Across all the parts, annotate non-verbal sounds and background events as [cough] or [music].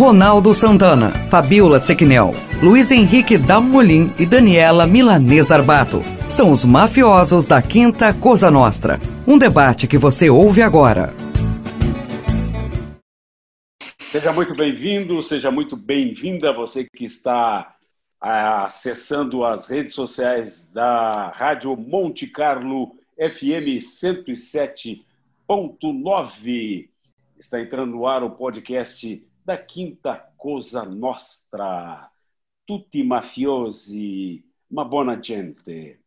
Ronaldo Santana, Fabiola Sequinel, Luiz Henrique Dalmolin e Daniela Milanês Arbato. São os mafiosos da Quinta Cosa Nostra. Um debate que você ouve agora. Seja muito bem-vindo, seja muito bem-vinda você que está ah, acessando as redes sociais da Rádio Monte Carlo FM 107.9. Está entrando no ar o podcast da Quinta Cosa Nostra. Tutti mafiosi, ma buona gente.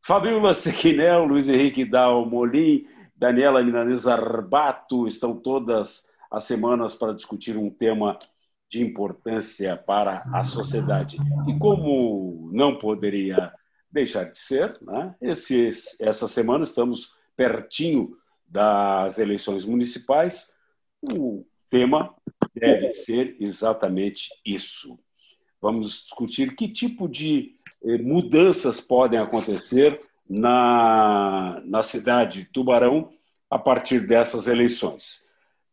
Fabiola Sequinel, Luiz Henrique Dalmolin, Daniela Milanesa Arbato estão todas as semanas para discutir um tema de importância para a sociedade. E como não poderia deixar de ser, né? Esse, essa semana estamos pertinho das eleições municipais. O tema deve ser exatamente isso. Vamos discutir que tipo de eh, mudanças podem acontecer na, na cidade de Tubarão a partir dessas eleições.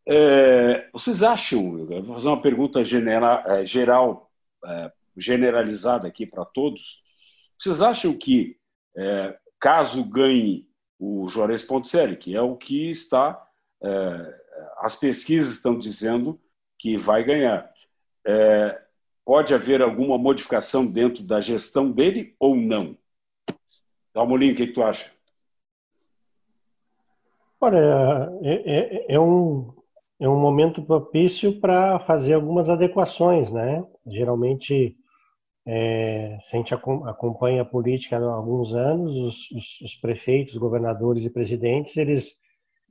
É, vocês acham, vou fazer uma pergunta genera, eh, geral, generalizada aqui para todos, vocês acham que, é, caso ganhe o Juarez Ponticelli, que é o que está, é, as pesquisas estão dizendo que vai ganhar. É, pode haver alguma modificação dentro da gestão dele ou não? Dalmolin, o que, que tu acha? Olha, é, é, é, um, é um momento propício para fazer algumas adequações, né? Geralmente, é, a gente acompanha a política há alguns anos, os, os, os prefeitos, governadores e presidentes, eles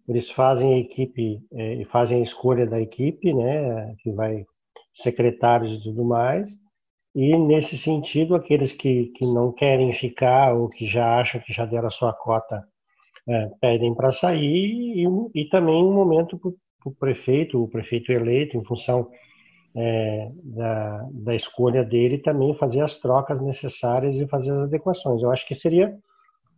eles fazem a equipe é, fazem a escolha da equipe, né, que vai secretários e tudo mais. E nesse sentido, aqueles que, que não querem ficar ou que já acham que já deram a sua cota é, pedem para sair e, e, também um momento para o prefeito, o prefeito eleito, em função é, da, da escolha dele, também fazer as trocas necessárias e fazer as adequações. Eu acho que seria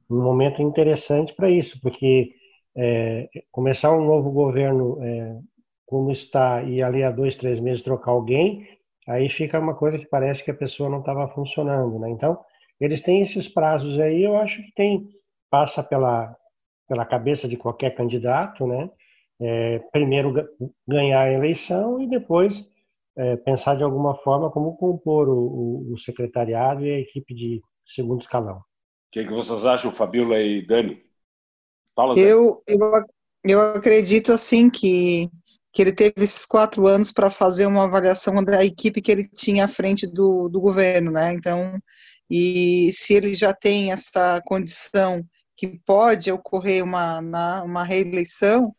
um momento interessante para isso, porque é, começar um novo governo é, como está e ali há dois, três meses trocar alguém, aí fica uma coisa que parece que a pessoa não estava funcionando, né? Então, eles têm esses prazos aí, eu acho que tem, passa pela, pela cabeça de qualquer candidato, né? É, primeiro ganhar a eleição e depois é, pensar de alguma forma como compor o, o, o, secretariado e a equipe de segundo escalão. O que, que vocês acham, Fabiola e Dani? Fala, eu, eu, eu acredito assim que, que ele teve esses quatro anos para fazer uma avaliação da equipe que ele tinha à frente do, do governo, né? Então, e se ele já tem essa condição que pode ocorrer uma, na, uma reeleição,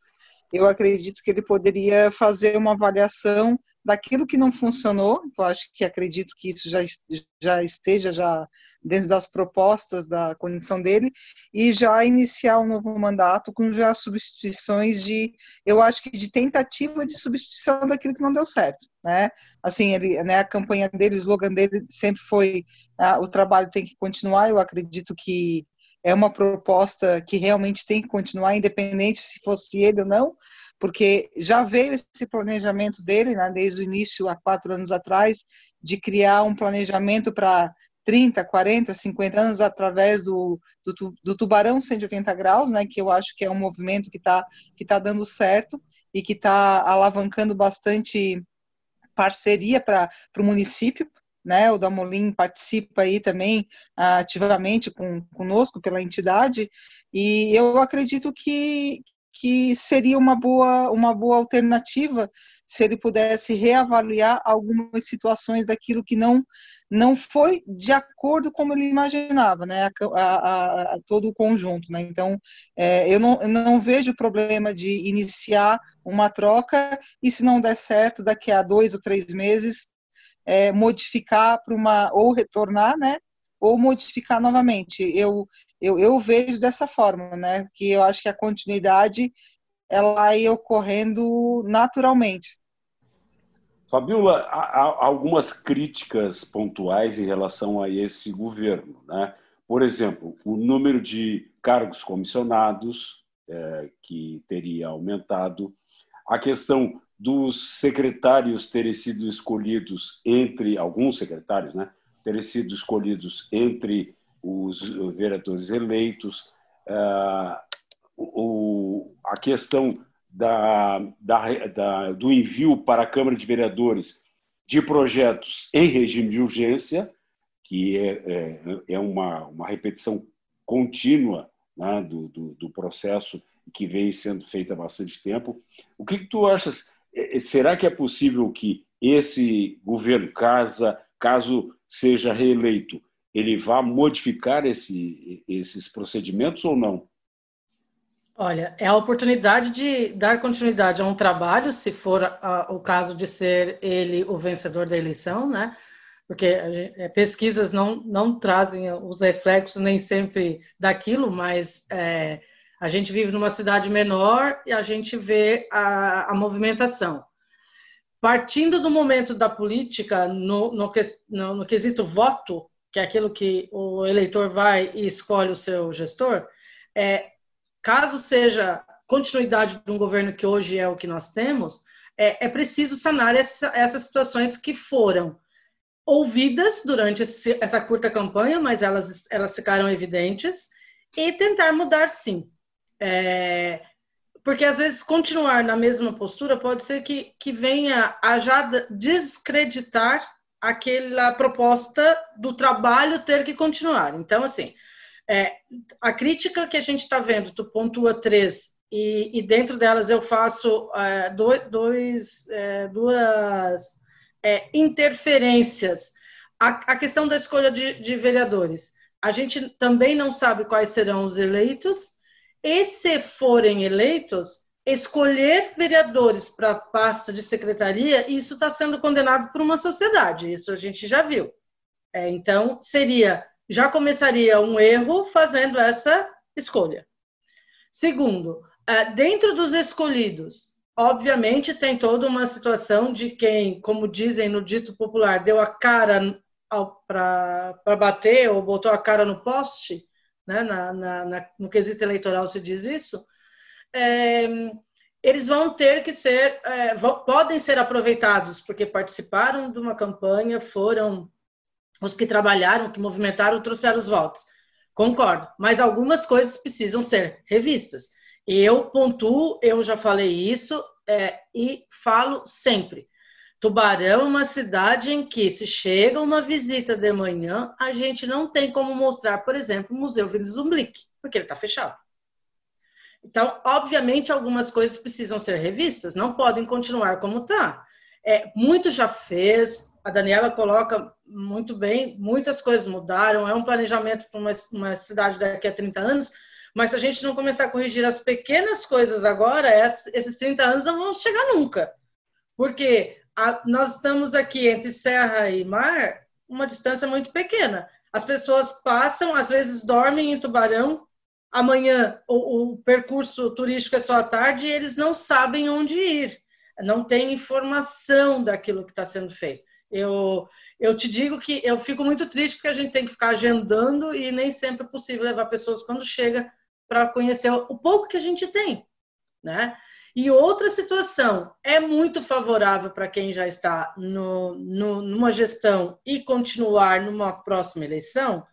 eu acredito que ele poderia fazer uma avaliação daquilo que não funcionou, eu acho que acredito que isso já, já esteja já dentro das propostas da condição dele, e já iniciar um novo mandato com já substituições de, eu acho que de tentativa de substituição daquilo que não deu certo, né? Assim, ele, né, a campanha dele, o slogan dele sempre foi ah, o trabalho tem que continuar, eu acredito que é uma proposta que realmente tem que continuar, independente se fosse ele ou não, porque já veio esse planejamento dele, né, desde o início, há quatro anos atrás, de criar um planejamento para 30, 40, 50 anos através do, do, do, Tubarão 180 Graus, né, que eu acho que é um movimento que está que tá dando certo e que está alavancando bastante parceria para o município. Né, o Damolim participa aí também ativamente com, conosco pela entidade, e eu acredito que, que seria uma boa, uma boa alternativa se ele pudesse reavaliar algumas situações daquilo que não não foi de acordo como ele imaginava, né, a, a, a todo o conjunto, né, então é, eu, não, eu não vejo problema de iniciar uma troca e se não der certo daqui a dois ou três meses é, modificar para uma ou retornar, né, ou modificar novamente. Eu eu, eu vejo dessa forma, né? Que eu acho que a continuidade ela ia ocorrendo naturalmente. Fabiola, há algumas críticas pontuais em relação a esse governo. Né? Por exemplo, o número de cargos comissionados, é, que teria aumentado, a questão dos secretários terem sido escolhidos entre alguns secretários, né, terem sido escolhidos entre os vereadores eleitos, uh, o, a questão da, da, da, do envio para a Câmara de Vereadores de projetos em regime de urgência, que é, é, é uma, uma repetição contínua né, do, do, do, processo que vem sendo feito há bastante tempo. O que, que tu achas? É, é, será que é possível que esse governo, casa, caso seja reeleito, ele vá modificar esse, esses procedimentos ou não? Olha, é a oportunidade de dar continuidade a um trabalho, se for a, o caso de ser ele o vencedor da eleição, né? Porque gente, é, pesquisas não, não trazem os reflexos nem sempre daquilo, mas é, a gente vive numa cidade menor e a gente vê a, a movimentação. Partindo do momento da política, no, no, no, no quesito voto, que é aquilo que o eleitor vai e escolhe o seu gestor, é, caso seja continuidade de um governo que hoje é o que nós temos, é, é preciso sanar essa, essas situações que foram ouvidas durante esse, essa curta campanha, mas elas, elas ficaram evidentes, e tentar mudar sim. É, porque às vezes continuar na mesma postura pode ser que, que venha a já descreditar aquela proposta do trabalho ter que continuar. Então, assim, é, a crítica que a gente está vendo, tu pontua três, e, e, dentro delas eu faço é, dois, é, duas é, interferências. A, a, questão da escolha de, de vereadores. A gente também não sabe quais serão os eleitos, e se forem eleitos, escolher vereadores para pasta de secretaria, isso está sendo condenado por uma sociedade, isso a gente já viu. É, então, seria já começaria um erro fazendo essa escolha. Segundo, é, dentro dos escolhidos, obviamente tem toda uma situação de quem, como dizem no dito popular, deu a cara para bater ou botou a cara no poste, né? na, na, na, no quesito eleitoral se diz isso, é, eles vão ter que ser, é, podem ser aproveitados porque participaram de uma campanha, foram os que trabalharam, que movimentaram, trouxeram os votos. Concordo, mas algumas coisas precisam ser revistas. Eu pontuo, eu já falei isso é, e falo sempre. Tubarão é uma cidade em que, se chega uma visita de manhã, a gente não tem como mostrar, por exemplo, o Museu Vila Zumblick, porque ele está fechado. Então, obviamente, algumas coisas precisam ser revistas, não podem continuar como está. É, muito já fez, a Daniela coloca muito bem, muitas coisas mudaram, é um planejamento para uma, uma, cidade daqui a 30 anos, mas se a gente não começar a corrigir as pequenas coisas agora, esses 30 anos não vão chegar nunca. Porque a, nós estamos aqui entre serra e mar, uma distância muito pequena. As pessoas passam, às vezes dormem em Tubarão, amanhã o, o percurso turístico é só à tarde e eles não sabem onde ir, não têm informação daquilo que está sendo feito. Eu, eu te digo que eu fico muito triste porque a gente tem que ficar agendando e nem sempre é possível levar pessoas quando chega para conhecer o pouco que a gente tem, né? E outra situação é muito favorável para quem já está no, no, numa gestão e continuar numa próxima eleição,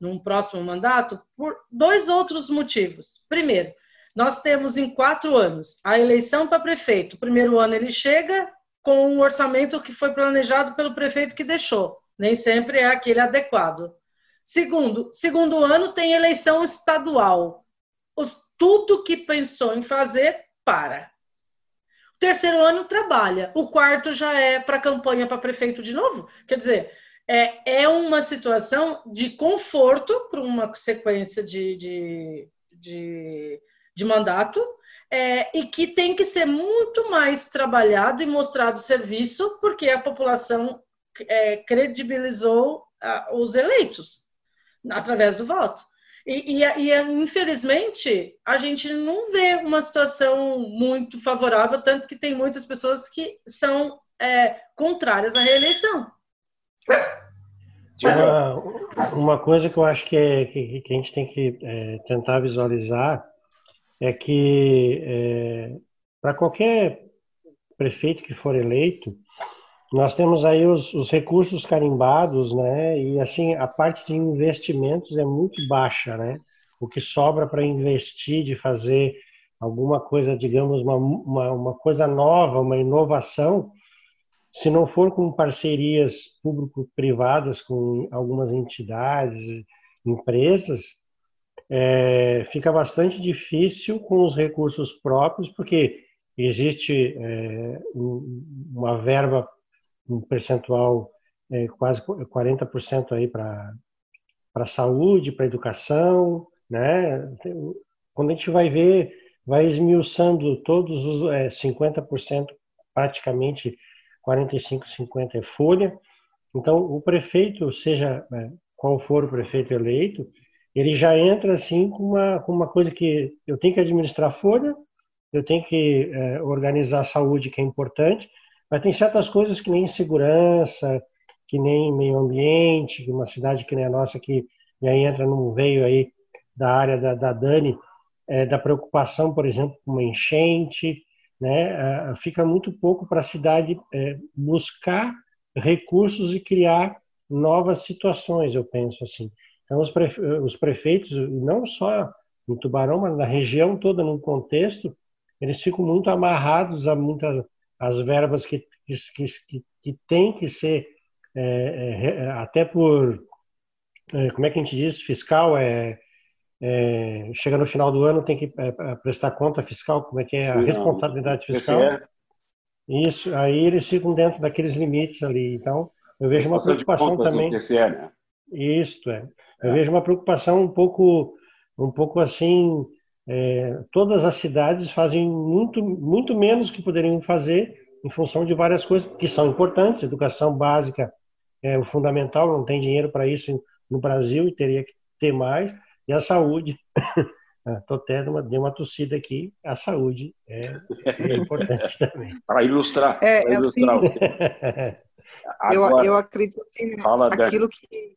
num próximo mandato, por dois outros motivos. Primeiro, nós temos em quatro anos a eleição para prefeito. O primeiro ano ele chega, com um orçamento que foi planejado pelo prefeito que deixou. Nem sempre é aquele adequado. Segundo, segundo ano tem eleição estadual. Os, tudo que pensou em fazer, para. O terceiro ano trabalha. O quarto já é para campanha para prefeito de novo. Quer dizer, é, é uma situação de conforto para uma sequência de, de, de, de mandato é, e que tem que ser muito mais trabalhado e mostrado serviço, porque a população é, credibilizou a, os eleitos através do voto. E, e, e, infelizmente, a gente não vê uma situação muito favorável, tanto que tem muitas pessoas que são é, contrárias à reeleição. Uma, uma, coisa que eu acho que, é, que, que a gente tem que é, tentar visualizar é que é, para qualquer prefeito que for eleito, nós temos aí os, os, recursos carimbados, né? E assim a parte de investimentos é muito baixa, né? O que sobra para investir, de fazer alguma coisa, digamos, uma, uma, uma coisa nova, uma inovação, se não for com parcerias público-privadas com algumas entidades, empresas, é, fica bastante difícil com os recursos próprios, porque existe é, uma verba, um percentual é, quase 40% aí para para saúde, para educação, né? Quando a gente vai ver, vai esmiuçando todos os é, 50% praticamente 45, 50 é folha. Então, o prefeito, seja é, qual for o prefeito eleito, ele já entra assim com uma, com uma coisa que eu tenho que administrar folha, eu tenho que é, organizar a saúde, que é importante, mas tem certas coisas que nem segurança, que nem meio ambiente, que uma cidade que nem a nossa, que aí entra num veio aí da área da, da Dani, é, da preocupação, por exemplo, com uma enchente, né? fica muito pouco para a cidade é, buscar recursos e criar novas situações, eu penso assim. Então, os, prefe os prefeitos, não só em Tubarão, mas na região toda, num contexto, eles ficam muito amarrados a muitas as verbas que, que, que, que tem que ser, é, é, até por, é, como é que a gente diz, fiscal, é, é, chega no final do ano tem que é, é, prestar conta fiscal, como é que é Sim, a responsabilidade fiscal. Isso, aí eles ficam dentro daqueles limites ali. Então, eu vejo uma preocupação também. TCE, né? Isso é. Eu é. vejo uma preocupação um pouco, um pouco assim. É, todas as cidades fazem muito, muito menos que poderiam fazer em função de várias coisas que são importantes. Educação básica é o fundamental. Não tem dinheiro para isso no Brasil e teria que ter mais e a saúde. [laughs] Estou tendo uma, dei uma tossida aqui. A saúde é, é importante [laughs] também. Para ilustrar. É, para ilustrar assim, [laughs] Agora, eu, eu acredito assim, fala, aquilo, que,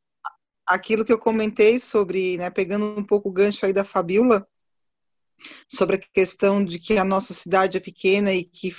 aquilo que eu comentei sobre, né, pegando um pouco o gancho aí da Fabiola, sobre a questão de que a nossa cidade é pequena e que,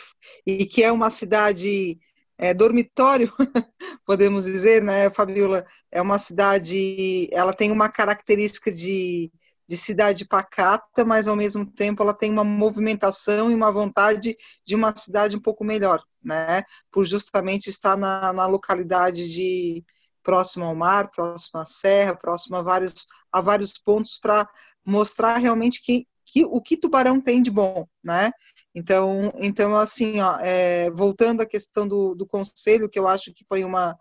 e que é uma cidade é, dormitório, [laughs] podemos dizer, né, Fabiola? É uma cidade, ela tem uma característica de, de cidade pacata, mas ao mesmo tempo ela tem uma movimentação e uma vontade de uma cidade um pouco melhor, né? Por justamente estar na, na localidade de próximo ao mar, próximo à serra, próximo a vários, a vários pontos para mostrar realmente que, que o que Tubarão tem de bom, né? Então, então assim, ó, é, voltando à questão do, do conselho, que eu acho que foi uma,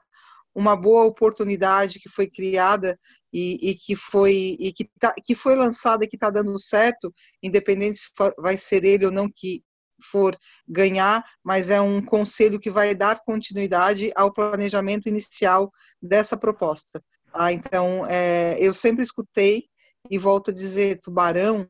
uma boa oportunidade que foi criada e, e que foi e que, tá, que foi lançada e que está dando certo, independente se vai ser ele ou não que for ganhar, mas é um conselho que vai dar continuidade ao planejamento inicial dessa proposta. Tá? Então, é, eu sempre escutei e volto a dizer, Tubarão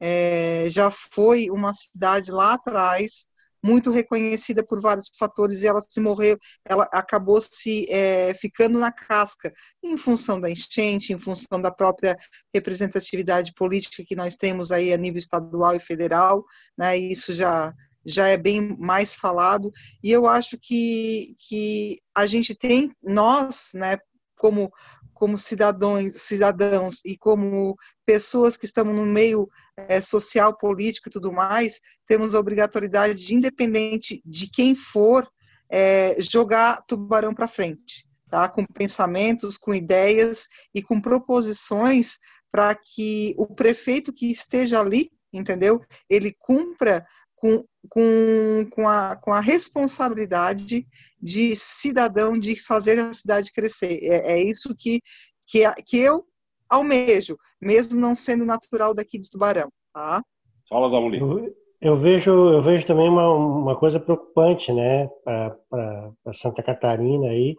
é, já foi uma cidade lá atrás muito reconhecida por vários fatores e ela se morreu, ela acabou se é, ficando na casca em função da enchente, em função da própria representatividade política que nós temos aí a nível estadual e federal, né? Isso já já é bem mais falado e eu acho que que a gente tem nós, né? Como como cidadãos, cidadãos e como pessoas que estamos no meio é, social, político e tudo mais, temos a obrigatoriedade de, independente de quem for, é, jogar tubarão para frente, tá? com pensamentos, com ideias e com proposições para que o prefeito que esteja ali, entendeu? Ele cumpra com, com, com, a, com a responsabilidade de cidadão de fazer a cidade crescer. É, é isso que, que, que eu almejo, mesmo não sendo natural daqui de Tubarão. Tá? Fala, Damuli. Eu, eu vejo, eu vejo também uma, uma coisa preocupante né, para Santa Catarina aí,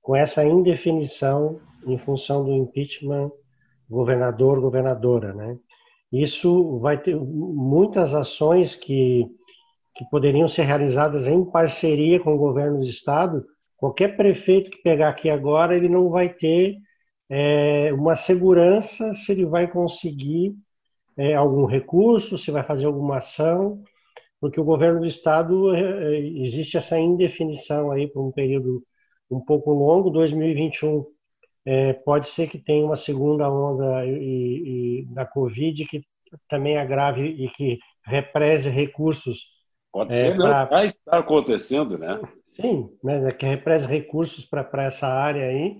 com essa indefinição em função do impeachment governador, governadora, né? Isso vai ter muitas ações que, que poderiam ser realizadas em parceria com o governo do estado. Qualquer prefeito que pegar aqui agora, ele não vai ter é, uma segurança se ele vai conseguir é, algum recurso, se vai fazer alguma ação, porque o governo do estado é, existe essa indefinição aí por um período um pouco longo, 2021 é, pode ser que tenha uma segunda onda e, e, da Covid que também agrave e que represe recursos. Pode é, ser, pra... já está acontecendo, né? Sim, né, que represe recursos para essa área aí.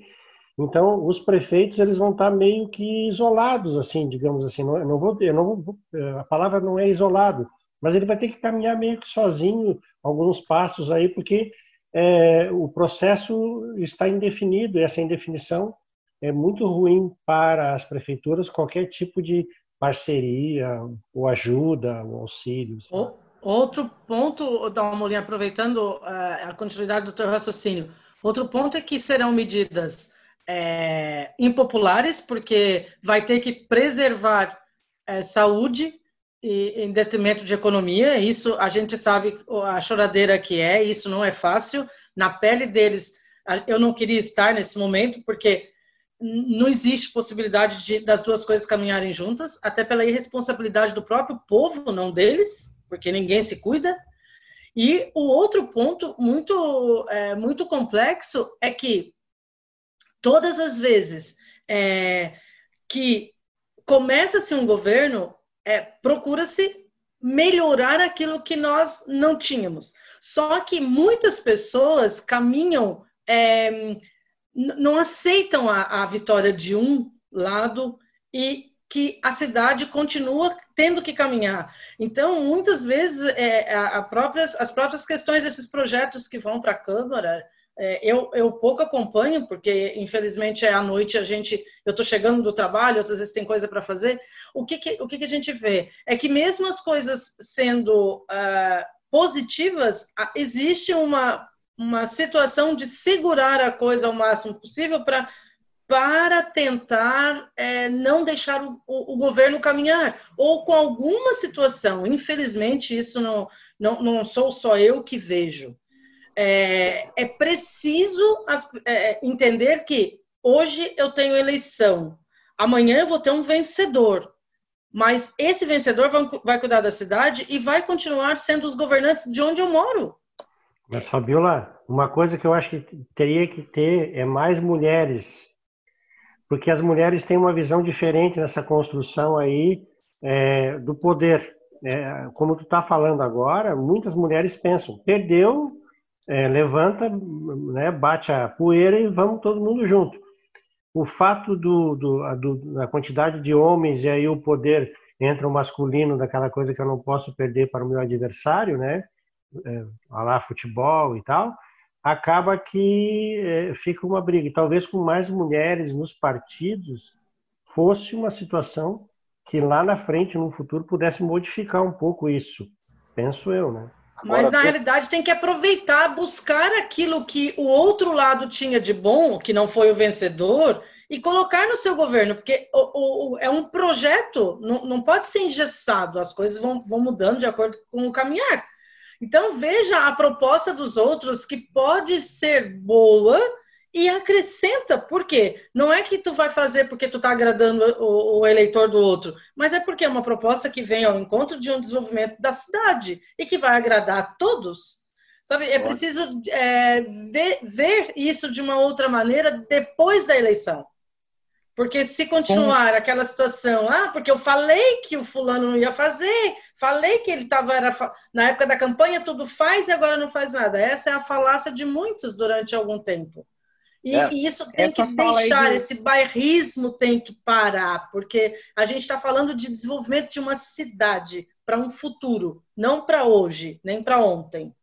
Então, os prefeitos eles vão estar meio que isolados, assim, digamos assim. Não, não vou, eu não vou, a palavra não é isolado, mas ele vai ter que caminhar meio que sozinho alguns passos aí, porque é, o processo está indefinido e essa indefinição é muito ruim para as prefeituras qualquer tipo de parceria ou ajuda ou auxílio. Sabe? Outro ponto, Dalmolin, aproveitando uh, a continuidade do teu raciocínio, outro ponto é que serão medidas é, impopulares, porque vai ter que preservar é, saúde em detrimento de economia. Isso a gente sabe a choradeira que é, isso não é fácil. Na pele deles, eu não queria estar nesse momento, porque não existe possibilidade de, das duas coisas caminharem juntas, até pela irresponsabilidade do próprio povo, não deles porque ninguém se cuida. E o outro ponto muito, é, muito complexo é que todas as vezes é, que começa-se um governo, é, procura-se melhorar aquilo que nós não tínhamos. Só que muitas pessoas caminham, é, não aceitam a, a vitória de um lado e que a cidade continua tendo que caminhar. Então, muitas vezes, é, a, a próprias, as próprias questões desses projetos que vão para a Câmara, eu, eu pouco acompanho, porque, infelizmente, é à noite a gente... Eu estou chegando do trabalho, outras vezes tem coisa para fazer. O, que, que, o que, que, a gente vê? É que mesmo as coisas sendo uh, positivas, existe uma, uma situação de segurar a coisa ao máximo possível para para tentar é, não deixar o, o, o, governo caminhar, ou com alguma situação. Infelizmente, isso não, não, não sou só eu que vejo. É, é preciso as, é, entender que hoje eu tenho eleição, amanhã eu vou ter um vencedor, mas esse vencedor vai, vai cuidar da cidade e vai continuar sendo os governantes de onde eu moro. Mas, Fabiola, uma coisa que eu acho que teria que ter é mais mulheres porque as mulheres têm uma visão diferente nessa construção aí é, do poder. É, como tu está falando agora, muitas mulheres pensam, perdeu, é, levanta, né, bate a poeira e vamos todo mundo junto. O fato do, do, do, da quantidade de homens e aí o poder entra o masculino daquela coisa que eu não posso perder para o meu adversário, né? É, lá futebol e tal, acaba que é, fica uma briga. E talvez com mais mulheres nos partidos fosse uma situação que lá na frente, no futuro, pudesse modificar um pouco isso. Penso eu, né? Mas na realidade tem que aproveitar, buscar aquilo que o outro lado tinha de bom, que não foi o vencedor, e colocar no seu governo, porque o, o, é um projeto, não, não pode ser engessado, as coisas vão, vão mudando de acordo com o caminhar. Então veja a proposta dos outros que pode ser boa e acrescenta. Por quê? Não é que tu vai fazer porque tu está agradando o, o, eleitor do outro, mas é porque é uma proposta que vem ao encontro de um desenvolvimento da cidade e que vai agradar a todos. Sabe, é preciso é, ver, ver isso de uma outra maneira depois da eleição. Porque se continuar aquela situação, ah, porque eu falei que o fulano não ia fazer, falei que ele estava na época da campanha tudo faz e agora não faz nada. Essa é a falácia de muitos durante algum tempo. E, é, e isso tem que deixar, de... esse bairrismo tem que parar, porque a gente está falando de desenvolvimento de uma cidade para um futuro, não para hoje, nem para ontem.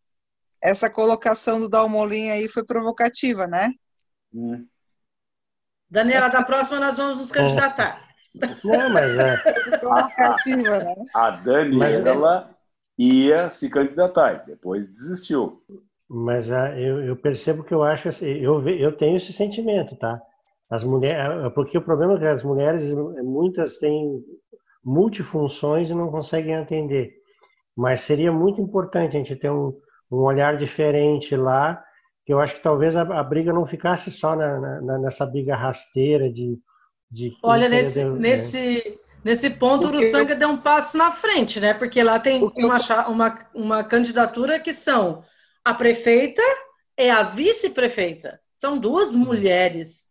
Essa colocação do Dalmolin aí foi provocativa, né? Hum. Daniela, da próxima nós vamos nos candidatar. Não, mas é. Né? A Daniela ia se candidatar, depois desistiu. Mas uh, eu, eu, percebo que eu acho assim, eu, eu tenho esse sentimento, tá? As mulheres, porque o problema é que as mulheres, muitas têm multifunções e não conseguem atender. Mas seria muito importante a gente ter um, um olhar diferente lá que eu acho que talvez a, a briga não ficasse só na, na, nessa briga rasteira de, de olha nesse deu, nesse Nesse ponto, o Uruçanga eu... deu um passo na frente, né? Porque lá tem uma, uma, uma candidatura que são a prefeita e a vice-prefeita. São duas mulheres.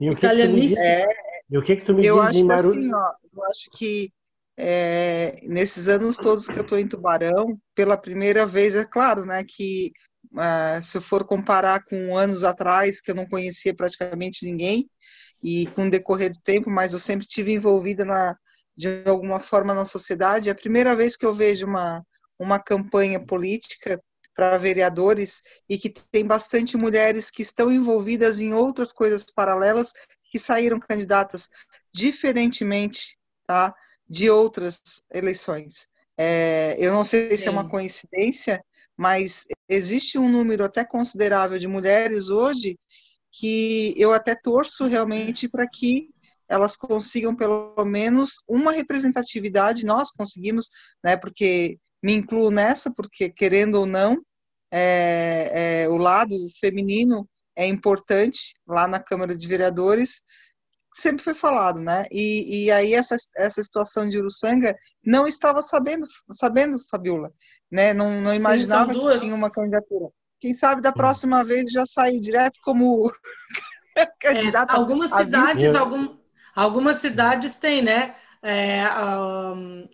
E o que, que é, e o que, que tu me eu diz acho Maru... assim, ó, Eu acho que é, nesses anos todos que eu estou em Tubarão, pela primeira vez, é claro, né, que uh, se eu for comparar com anos atrás, que eu não conhecia praticamente ninguém, e com o decorrer do tempo, mas eu sempre tive envolvida na, de alguma forma na sociedade. É a primeira vez que eu vejo uma, uma campanha política para vereadores e que tem bastante mulheres que estão envolvidas em outras coisas paralelas que saíram candidatas diferentemente tá, de outras eleições. É, eu não sei Sim. se é uma coincidência, mas existe um número até considerável de mulheres hoje que eu até torço realmente para que elas consigam pelo menos uma representatividade, nós conseguimos, né, porque me incluo nessa, porque querendo ou não, é, é, o lado feminino é importante lá na Câmara de Vereadores, sempre foi falado, né? E, e aí essa, essa situação de Uruçanga não estava sabendo, sabendo, Fabiola, né? Não, não imaginava Sim, que tinha uma candidatura. Quem sabe da próxima vez já sair direto como [laughs] candidata. É, algumas cidades, algum, algumas cidades têm, né? É, um,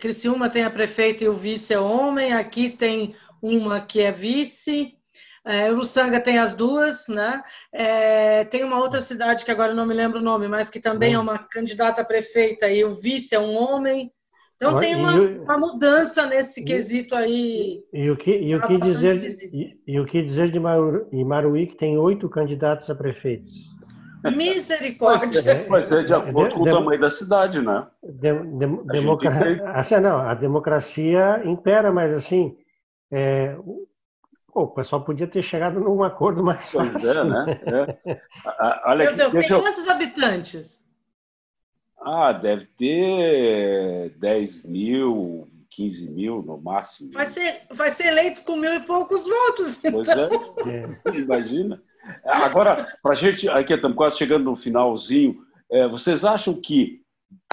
Criciúma tem a prefeita e o vice é homem, aqui tem uma que é vice, é, Uruçanga tem as duas, né? É, tem uma outra cidade que agora não me lembro o nome, mas que também é uma candidata a prefeita e o vice é um homem. Então tem uma, uma mudança nesse e, quesito aí. E, o que, e, o que dizer, e, e, o que dizer de Maruí, que tem oito candidatos a prefeitos? Misericórdia. Pois é, de acordo com o tamanho da cidade, né? De, de, democracia, assim, não, a democracia impera, mas assim, é, Pô, o pessoal podia ter chegado num acordo mais fácil. Pois é, né? É. Olha Meu Deus, tem eu... quantos habitantes? Ah, deve ter 10 mil, 15 mil no máximo. Vai ser, vai ser eleito com mil e poucos votos. Pois é, é. [laughs] imagina. Agora, para a gente, aqui estamos quase chegando no finalzinho, é, vocês acham que,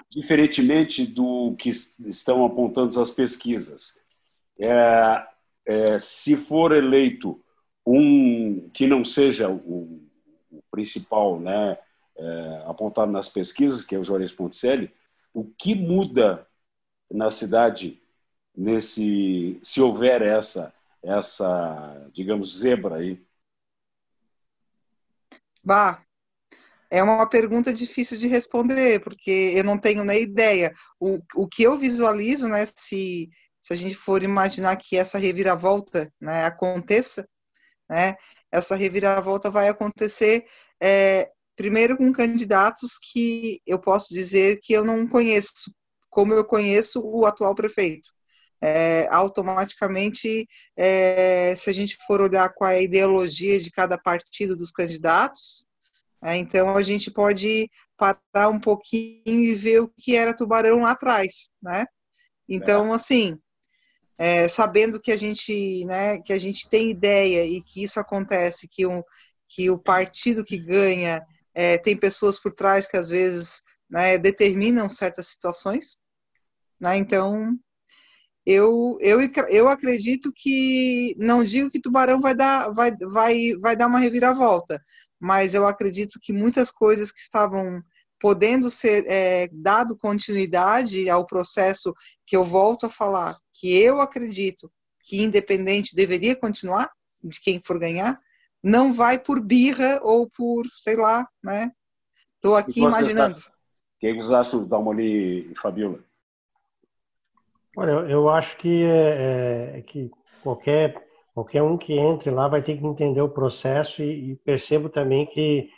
diferentemente do que estão apontando as pesquisas, é, é, se for eleito um que não seja o, o principal, né, é, apontado nas pesquisas, que é o Juarez Ponticelli, o que muda na cidade nesse, se houver essa, essa, digamos, zebra aí? Bah, é uma pergunta difícil de responder, porque eu não tenho nem ideia. O, o que eu visualizo, né, se se a gente for imaginar que essa reviravolta né, aconteça, né, essa reviravolta vai acontecer é, primeiro com candidatos que eu posso dizer que eu não conheço, como eu conheço o atual prefeito. É, automaticamente, é, se a gente for olhar qual é a ideologia de cada partido dos candidatos, é, então a gente pode parar um pouquinho e ver o que era Tubarão lá atrás, né? Então, assim, é, sabendo que a gente, né, que a gente tem ideia e que isso acontece, que, um, que o partido que ganha é, tem pessoas por trás que às vezes né, determinam certas situações, né? Então eu, eu, eu acredito que não digo que Tubarão vai dar vai, vai, vai dar uma reviravolta, mas eu acredito que muitas coisas que estavam podendo ser é, dado continuidade ao processo que eu volto a falar, que eu acredito que independente deveria continuar, de quem for ganhar, não vai por birra ou por, sei lá, né? Estou aqui imaginando. O que vocês acham, Dalmoli e Fabiola? Olha, eu acho que, é, é, que qualquer, qualquer um que entre lá vai ter que entender o processo e, e percebo também que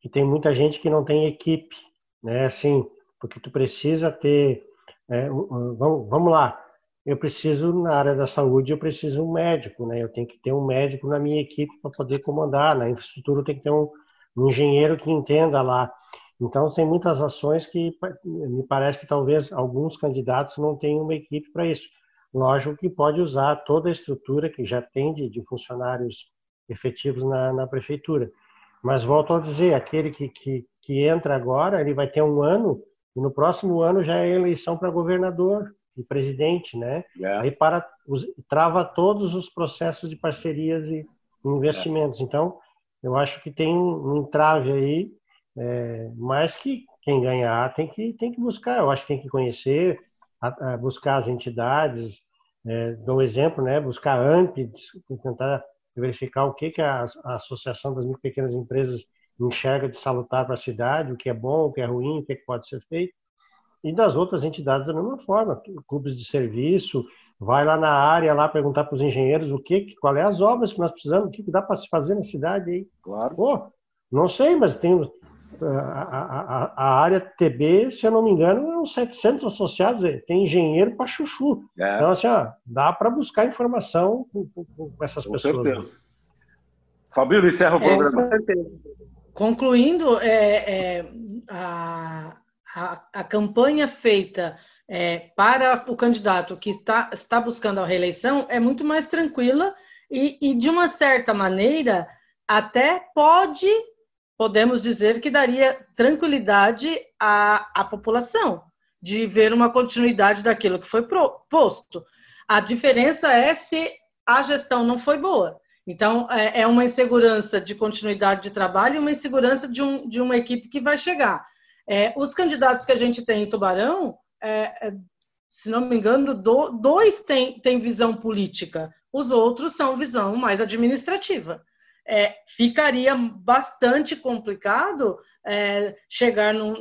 que tem muita gente que não tem equipe, né? Assim, porque tu precisa ter, é, vamos, vamos lá, eu preciso na área da saúde, eu preciso um médico, né? Eu tenho que ter um médico na minha equipe para poder comandar, na infraestrutura tem que ter um, um engenheiro que entenda lá. Então, tem muitas ações que me parece que talvez alguns candidatos não tenham uma equipe para isso. Lógico que pode usar toda a estrutura que já tem de, de funcionários efetivos na, na prefeitura. Mas volto a dizer, aquele que, que, que entra agora, ele vai ter um ano E no próximo ano já é eleição para governador e presidente, né? É. Aí para os, trava todos os processos de parcerias e investimentos. É. Então, eu acho que tem um entrave aí, é, mas que quem ganhar tem que tem que buscar. Eu acho que tem que conhecer, a, a buscar as entidades. É, dou um exemplo, né? Buscar a AMP, tentar verificar o que que a, a Associação das Micro Pequenas Empresas enxerga de salutar para a cidade, o que é bom, o que é ruim, o que, é que pode ser feito e das outras entidades da mesma forma, clubes de serviço, vai lá na área lá perguntar para os engenheiros o que, qual é as obras que nós precisamos, o que, que dá para se fazer na cidade aí. Claro. Pô, não sei, mas tem a, a, a, área TB, se eu não me engano, é uns 700 associados, tem engenheiro para chuchu. É. Então, assim, ó, dá para buscar informação com, com, com essas com pessoas. Com certeza. Fabíola, encerra o é, programa. Concluindo, é, é, a, a, a campanha feita é, para o candidato que tá, está buscando a reeleição é muito mais tranquila e, e, de uma certa maneira, até pode, podemos dizer que daria tranquilidade à, à população, de ver uma continuidade daquilo que foi proposto. A diferença é se a gestão não foi boa. Então, é, é uma insegurança de continuidade de trabalho e uma insegurança de, um, de uma equipe que vai chegar. É, os candidatos que a gente tem em Tubarão, é, é, se não me engano, do, dois têm, têm visão política, os outros são visão mais administrativa. É, ficaria bastante complicado é, chegar no,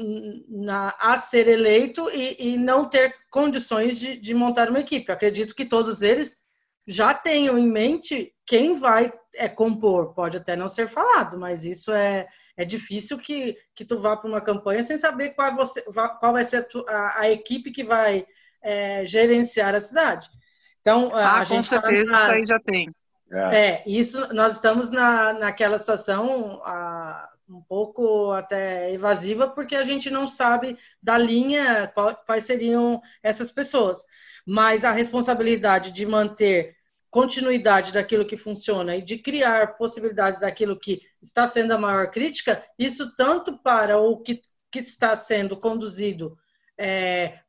na, a ser eleito e, e não ter condições de, de, montar uma equipe. Acredito que todos eles já tenham em mente quem vai é, compor. Pode até não ser falado, mas isso é, é difícil que, que tu vá para uma campanha sem saber qual, você, qual vai ser a, tu, a, a equipe que vai é, gerenciar a cidade. Então, ah, a gente tá certeza, nas, isso aí já tem. É. é, isso nós estamos na, naquela situação a, um pouco até evasiva, porque a gente não sabe da linha qual, quais seriam essas pessoas. Mas a responsabilidade de manter continuidade daquilo que funciona e de criar possibilidades daquilo que está sendo a maior crítica, isso tanto para o que, que está sendo conduzido é,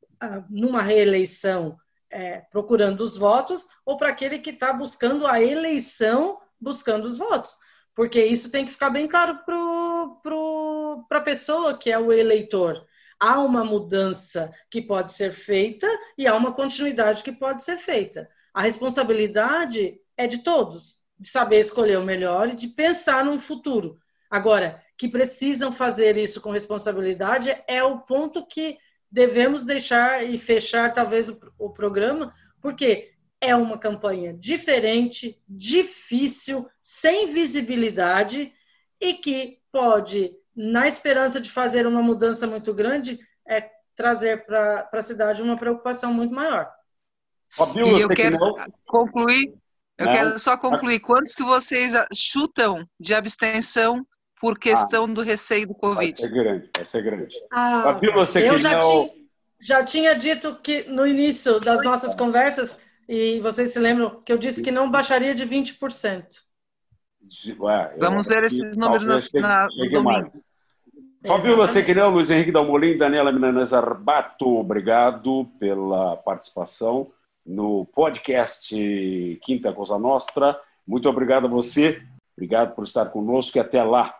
numa reeleição é, procurando os votos, ou para aquele que está buscando a eleição buscando os votos. Porque isso tem que ficar bem claro para a pessoa que é o eleitor. Há uma mudança que pode ser feita e há uma continuidade que pode ser feita. A responsabilidade é de todos, de saber escolher o melhor e de pensar num futuro. Agora, que precisam fazer isso com responsabilidade é o ponto que devemos deixar e fechar talvez o, o programa, porque é uma campanha diferente, difícil, sem visibilidade e que pode, na esperança de fazer uma mudança muito grande, é, trazer para a cidade uma preocupação muito maior. Fabiola, e eu quero não... concluir, eu não. quero só concluir. Quantos que vocês chutam de abstenção por questão ah, do receio do Covid? Vai ser grande, vai ser grande. Ah, você eu já, tinha, já tinha dito que no início das nossas conversas, e vocês se lembram, que eu disse que não baixaria de 20%. Ué, Vamos ver esses números na, na, no domingo. Mais. Fabiola Sequinel, Luiz Henrique Dalmolin, Daniela Milanese Arbato, obrigado pela participação no podcast Quinta Cosa Nostra. Muito obrigado a você, obrigado por estar conosco e até lá.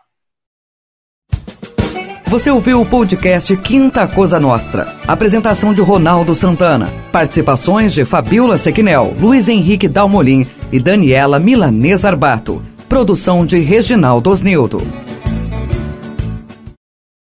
Você ouviu o podcast Quinta Cosa Nostra. Apresentação de Ronaldo Santana. Participações de Fabiola Sequinel, Luiz Henrique Dalmolin e Daniela Milanesa Arbato. Produção de Reginaldo Osnildo.